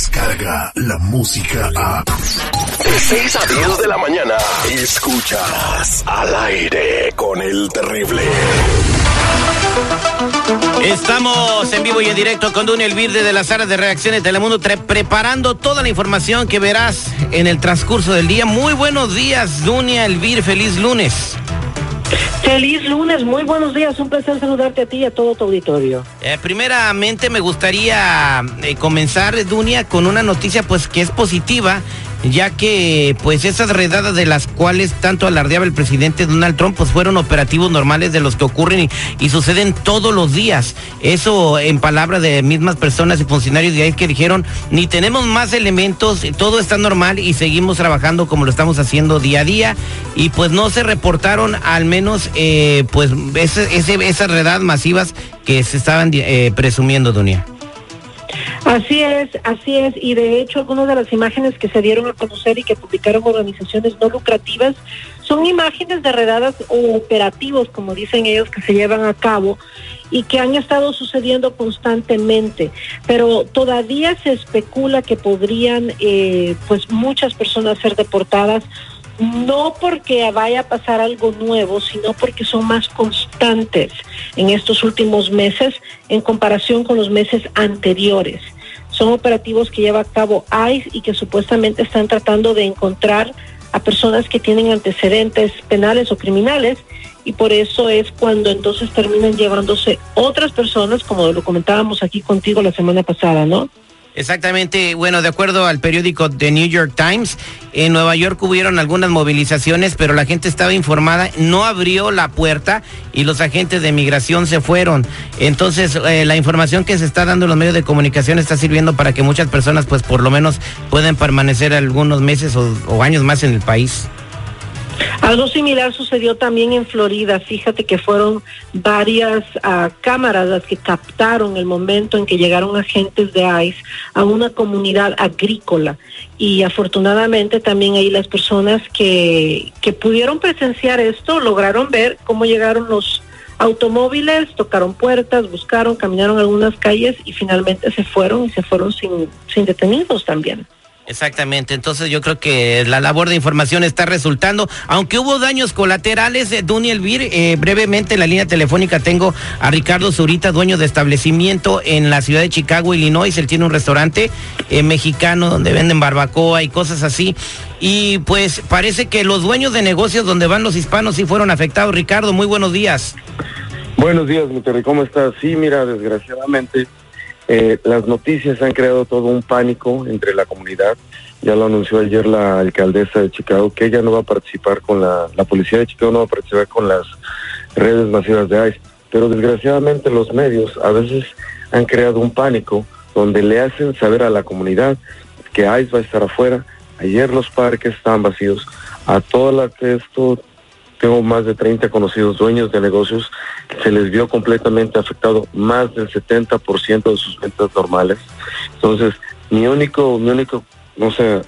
Escucha la música a. De 6 a 10 de la mañana. Escuchas al aire con el terrible. Estamos en vivo y en directo con Dunia Elvir de las áreas de reacciones de Telemundo, preparando toda la información que verás en el transcurso del día. Muy buenos días, Dunia Elvir, feliz lunes. Feliz lunes, muy buenos días, un placer saludarte a ti y a todo tu auditorio. Eh, primeramente me gustaría eh, comenzar, Dunia, con una noticia pues que es positiva ya que pues esas redadas de las cuales tanto alardeaba el presidente Donald Trump pues fueron operativos normales de los que ocurren y, suceden todos los días. Eso en palabras de mismas personas y funcionarios de ahí que dijeron, ni tenemos más elementos, todo está normal y seguimos trabajando como lo estamos haciendo día a día y pues no se reportaron al menos eh, pues esas redadas masivas que se estaban eh, presumiendo, Dunia. Así es, así es. Y de hecho, algunas de las imágenes que se dieron a conocer y que publicaron organizaciones no lucrativas son imágenes de redadas o operativos, como dicen ellos, que se llevan a cabo y que han estado sucediendo constantemente. Pero todavía se especula que podrían, eh, pues, muchas personas ser deportadas no porque vaya a pasar algo nuevo, sino porque son más constantes en estos últimos meses en comparación con los meses anteriores. Son operativos que lleva a cabo ICE y que supuestamente están tratando de encontrar a personas que tienen antecedentes penales o criminales y por eso es cuando entonces terminan llevándose otras personas, como lo comentábamos aquí contigo la semana pasada, ¿no? Exactamente, bueno, de acuerdo al periódico The New York Times, en Nueva York hubieron algunas movilizaciones, pero la gente estaba informada, no abrió la puerta y los agentes de migración se fueron. Entonces, eh, la información que se está dando en los medios de comunicación está sirviendo para que muchas personas, pues por lo menos, puedan permanecer algunos meses o años más en el país. Algo similar sucedió también en Florida. Fíjate que fueron varias ah, cámaras las que captaron el momento en que llegaron agentes de ICE a una comunidad agrícola. Y afortunadamente también ahí las personas que, que pudieron presenciar esto lograron ver cómo llegaron los automóviles, tocaron puertas, buscaron, caminaron algunas calles y finalmente se fueron y se fueron sin, sin detenidos también. Exactamente, entonces yo creo que la labor de información está resultando, aunque hubo daños colaterales, de Duny Elvir, eh, brevemente en la línea telefónica tengo a Ricardo Zurita, dueño de establecimiento en la ciudad de Chicago, Illinois, él tiene un restaurante eh, mexicano donde venden barbacoa y cosas así, y pues parece que los dueños de negocios donde van los hispanos sí fueron afectados. Ricardo, muy buenos días. Buenos días, Terry, ¿cómo estás? Sí, mira, desgraciadamente eh, las noticias han creado todo un pánico entre la comunidad. Ya lo anunció ayer la alcaldesa de Chicago que ella no va a participar con la, la policía de Chicago, no va a participar con las redes masivas de ICE. Pero desgraciadamente los medios a veces han creado un pánico donde le hacen saber a la comunidad que ICE va a estar afuera. Ayer los parques estaban vacíos. A que esto tengo más de 30 conocidos dueños de negocios que se les vio completamente afectado más del 70% de sus ventas normales. Entonces, mi único, mi único, no sé,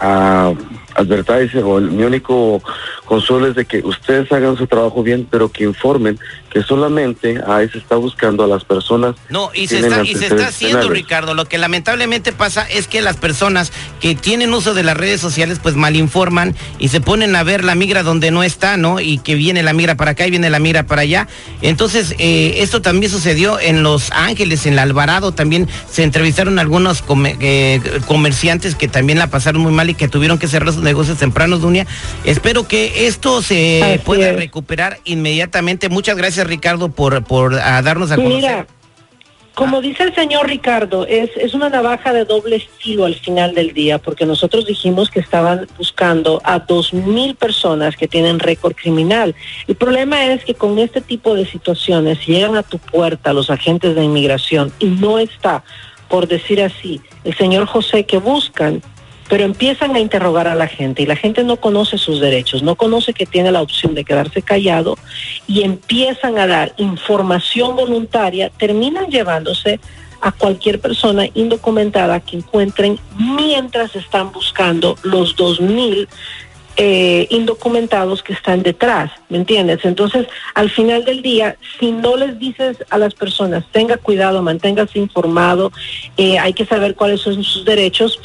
a advertirse o mi único consuelo es de que ustedes hagan su trabajo bien, pero que informen que solamente ahí se está buscando a las personas. No, y se está, y se está haciendo, Ricardo. Lo que lamentablemente pasa es que las personas que tienen uso de las redes sociales, pues malinforman y se ponen a ver la migra donde no está, ¿no? Y que viene la migra para acá y viene la migra para allá. Entonces, eh, esto también sucedió en Los Ángeles, en el Alvarado, también se entrevistaron algunos eh, comerciantes que también la pasaron muy mal y que tuvieron que cerrar sus negocios tempranos, Dunia. Espero que esto se pueda recuperar inmediatamente. Muchas gracias Ricardo, por, por darnos a conocer. Mira, como dice el señor Ricardo, es, es una navaja de doble estilo al final del día, porque nosotros dijimos que estaban buscando a dos mil personas que tienen récord criminal. El problema es que con este tipo de situaciones, si llegan a tu puerta los agentes de inmigración y no está, por decir así, el señor José que buscan, pero empiezan a interrogar a la gente y la gente no conoce sus derechos, no conoce que tiene la opción de quedarse callado y empiezan a dar información voluntaria, terminan llevándose a cualquier persona indocumentada que encuentren mientras están buscando los dos mil eh, indocumentados que están detrás, ¿me entiendes? Entonces, al final del día, si no les dices a las personas, tenga cuidado, manténgase informado, eh, hay que saber cuáles son sus derechos,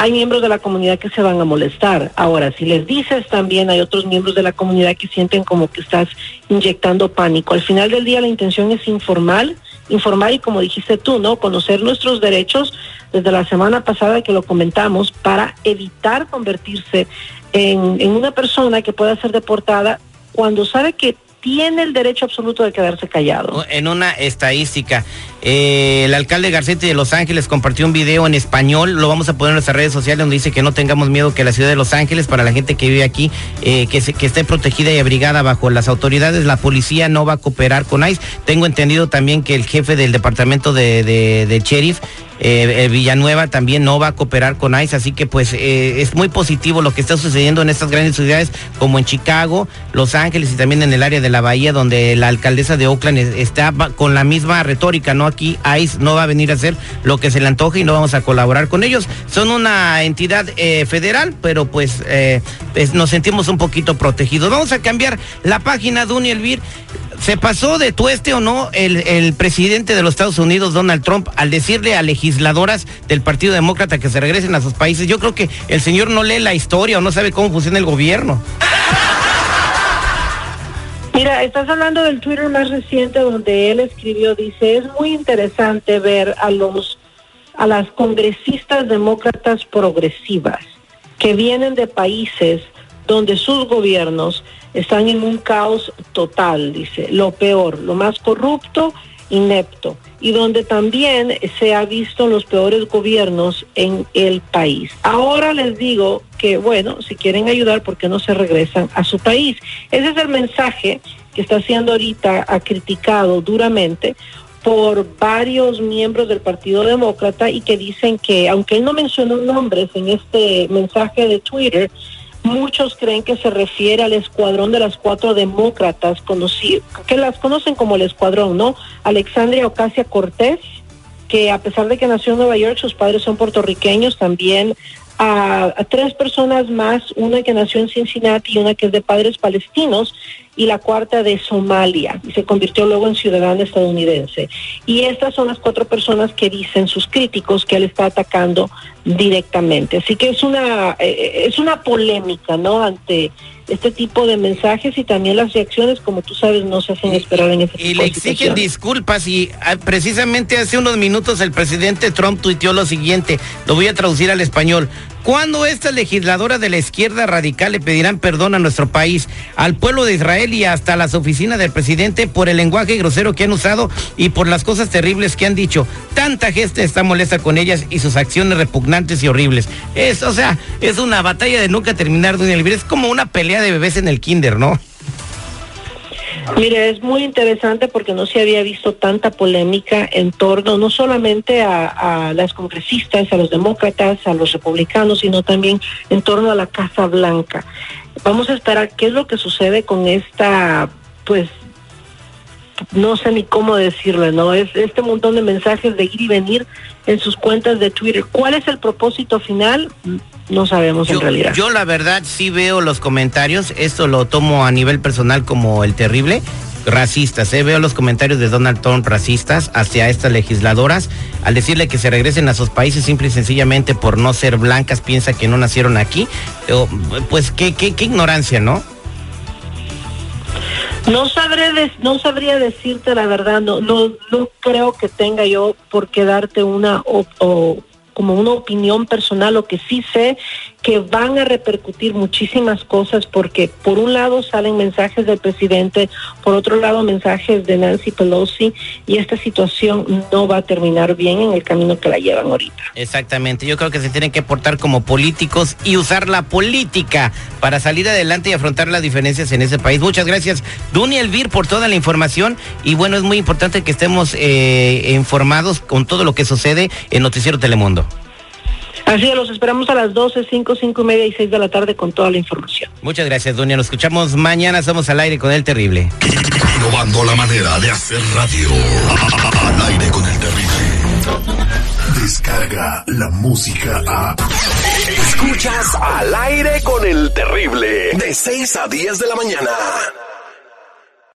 hay miembros de la comunidad que se van a molestar. Ahora, si les dices también, hay otros miembros de la comunidad que sienten como que estás inyectando pánico. Al final del día la intención es informal, informar y como dijiste tú, ¿no? Conocer nuestros derechos desde la semana pasada que lo comentamos para evitar convertirse en, en una persona que pueda ser deportada cuando sabe que tiene el derecho absoluto de quedarse callado. En una estadística, eh, el alcalde Garcetti de Los Ángeles compartió un video en español, lo vamos a poner en nuestras redes sociales donde dice que no tengamos miedo que la ciudad de Los Ángeles, para la gente que vive aquí, eh, que, se, que esté protegida y abrigada bajo las autoridades, la policía no va a cooperar con ICE. Tengo entendido también que el jefe del departamento de, de, de sheriff eh, eh, Villanueva también no va a cooperar con ICE, así que pues eh, es muy positivo lo que está sucediendo en estas grandes ciudades como en Chicago, Los Ángeles y también en el área de la Bahía, donde la alcaldesa de Oakland está con la misma retórica, ¿no? Aquí ICE no va a venir a hacer lo que se le antoje y no vamos a colaborar con ellos. Son una entidad federal, pero pues, nos sentimos un poquito protegidos. Vamos a cambiar la página, Duny Elvir. ¿Se pasó de tueste o no el, el, presidente de los Estados Unidos, Donald Trump, al decirle a legisladoras del Partido Demócrata que se regresen a sus países? Yo creo que el señor no lee la historia o no sabe cómo funciona el gobierno. Mira, estás hablando del Twitter más reciente donde él escribió, dice, es muy interesante ver a los a las congresistas demócratas progresivas que vienen de países donde sus gobiernos están en un caos total, dice, lo peor, lo más corrupto, inepto, y donde también se ha visto los peores gobiernos en el país. Ahora les digo que, bueno, si quieren ayudar, ¿por qué no se regresan a su país? Ese es el mensaje que está siendo ahorita ha criticado duramente por varios miembros del Partido Demócrata y que dicen que, aunque él no mencionó nombres en este mensaje de Twitter, Muchos creen que se refiere al escuadrón de las cuatro demócratas, que las conocen como el escuadrón, ¿no? Alexandria Ocasia Cortés, que a pesar de que nació en Nueva York, sus padres son puertorriqueños, también a, tres personas más, una que nació en Cincinnati y una que es de padres palestinos, y la cuarta de Somalia, y se convirtió luego en ciudadana estadounidense. Y estas son las cuatro personas que dicen sus críticos que él está atacando directamente. Así que es una, eh, es una polémica, ¿no? Ante este tipo de mensajes y también las reacciones, como tú sabes, no se hacen esperar en ese Y le exigen disculpas y ah, precisamente hace unos minutos el presidente Trump tuiteó lo siguiente, lo voy a traducir al español. ¿Cuándo estas legisladoras de la izquierda radical le pedirán perdón a nuestro país, al pueblo de Israel y hasta las oficinas del presidente por el lenguaje grosero que han usado y por las cosas terribles que han dicho? Tanta gente está molesta con ellas y sus acciones repugnantes y horribles. Es, o sea, es una batalla de nunca terminar, Doña Elvira. Es como una pelea de bebés en el kinder, ¿no? Mire, es muy interesante porque no se había visto tanta polémica en torno no solamente a, las congresistas, a los demócratas, a los republicanos, sino también en torno a la Casa Blanca. Vamos a esperar qué es lo que sucede con esta, pues, no sé ni cómo decirle, ¿no? Es este montón de mensajes de ir y venir en sus cuentas de Twitter. ¿Cuál es el propósito final? No sabemos yo, en realidad. Yo la verdad sí veo los comentarios, esto lo tomo a nivel personal como el terrible, racistas, ¿eh? veo los comentarios de Donald Trump racistas hacia estas legisladoras al decirle que se regresen a sus países simple y sencillamente por no ser blancas, piensa que no nacieron aquí, pues qué, qué, qué ignorancia, ¿no? No sabré no sabría decirte la verdad, no, no, no creo que tenga yo por qué darte una o como una opinión personal, lo que sí sé que van a repercutir muchísimas cosas porque por un lado salen mensajes del presidente, por otro lado mensajes de Nancy Pelosi y esta situación no va a terminar bien en el camino que la llevan ahorita. Exactamente, yo creo que se tienen que portar como políticos y usar la política para salir adelante y afrontar las diferencias en ese país. Muchas gracias, Duny Elvir, por toda la información y bueno, es muy importante que estemos eh, informados con todo lo que sucede en Noticiero Telemundo. Así es, los esperamos a las 12, 5, 5 y media y 6 de la tarde con toda la información. Muchas gracias, Dunia. Nos escuchamos mañana. Somos al aire con el terrible. Innovando la manera de hacer radio. Al aire con el terrible. Descarga la música a. Escuchas al aire con el terrible. De 6 a 10 de la mañana.